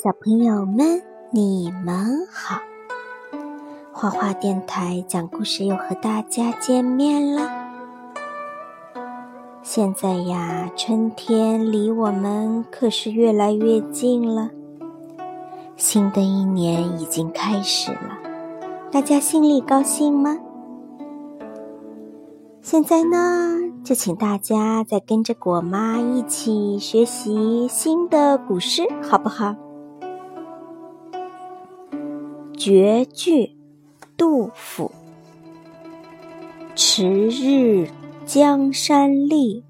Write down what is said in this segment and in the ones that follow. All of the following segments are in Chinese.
小朋友们，你们好！花花电台讲故事又和大家见面了。现在呀，春天离我们可是越来越近了。新的一年已经开始了，大家心里高兴吗？现在呢，就请大家再跟着果妈一起学习新的古诗，好不好？绝句，杜甫。迟日江山丽，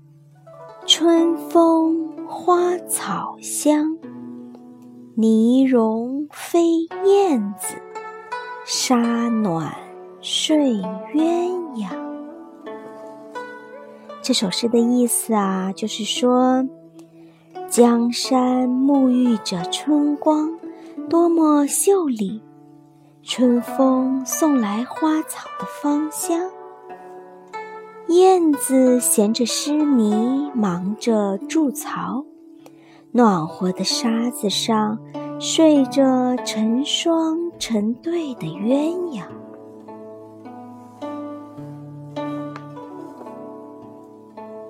春风花草香。泥融飞燕子，沙暖睡鸳鸯。这首诗的意思啊，就是说，江山沐浴着春光，多么秀丽。春风送来花草的芳香，燕子衔着湿泥忙着筑巢，暖和的沙子上睡着成双成对的鸳鸯。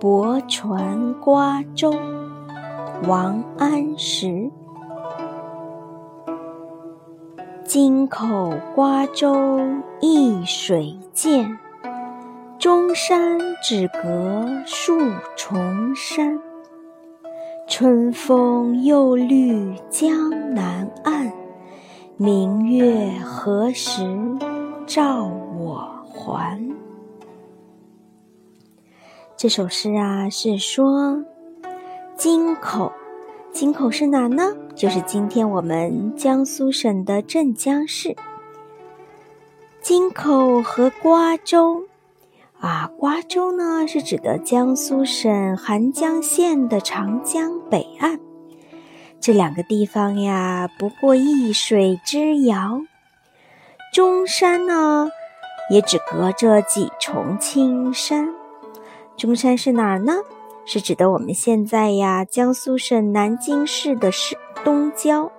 泊船瓜洲，王安石。京口瓜洲一水间，钟山只隔数重山。春风又绿江南岸，明月何时照我还？这首诗啊，是说京口。京口是哪呢？就是今天我们江苏省的镇江市。京口和瓜州，啊，瓜州呢是指的江苏省涵江县的长江北岸。这两个地方呀，不过一水之遥。中山呢，也只隔着几重青山。中山是哪儿呢？是指的我们现在呀，江苏省南京市的市东郊，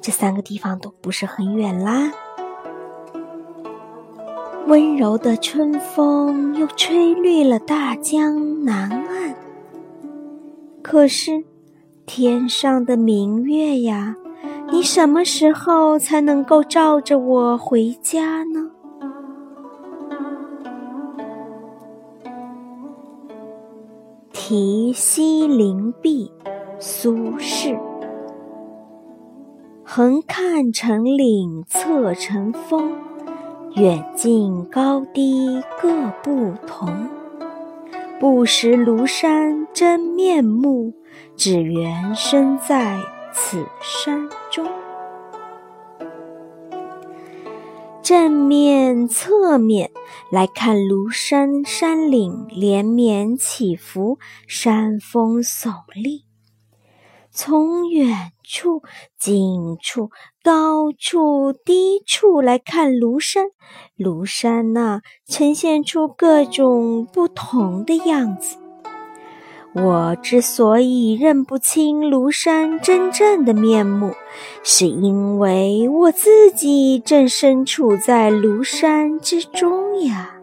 这三个地方都不是很远啦。温柔的春风又吹绿了大江南岸，可是天上的明月呀，你什么时候才能够照着我回家呢？题西林壁，苏轼。横看成岭侧成峰，远近高低各不同。不识庐山真面目，只缘身在此山中。正面、侧面来看庐山山岭连绵起伏，山峰耸立；从远处、近处、高处、低处来看庐山，庐山呐呈现出各种不同的样子。我之所以认不清庐山真正的面目，是因为我自己正身处在庐山之中呀。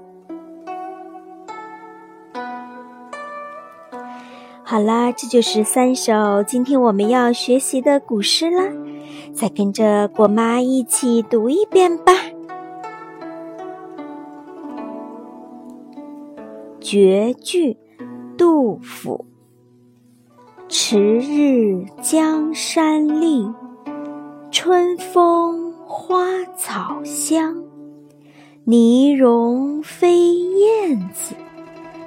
好啦，这就是三首今天我们要学习的古诗啦，再跟着果妈一起读一遍吧。绝句。杜甫：迟日江山丽，春风花草香。泥融飞燕子，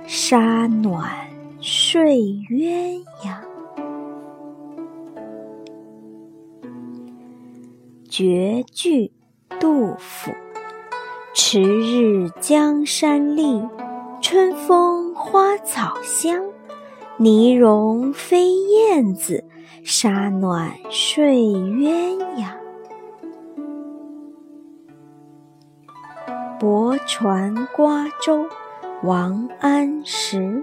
沙暖睡鸳鸯。绝句，杜甫：迟日江山丽，春风。花草香，泥融飞燕子，沙暖睡鸳鸯。泊船瓜洲，王安石。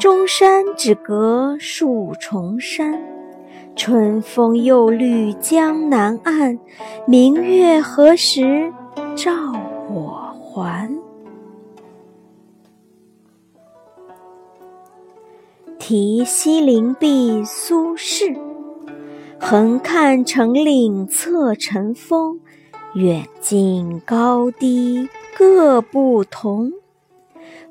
中山只隔数重山。春风又绿江南岸，明月何时照我还？题西林壁，苏轼。横看成岭侧成峰，远近高低各不同。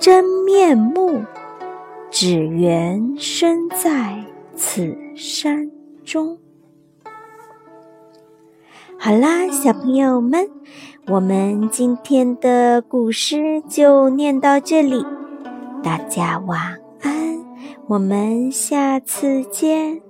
真面目，只缘身在此山中。好啦，小朋友们，我们今天的故事就念到这里，大家晚安，我们下次见。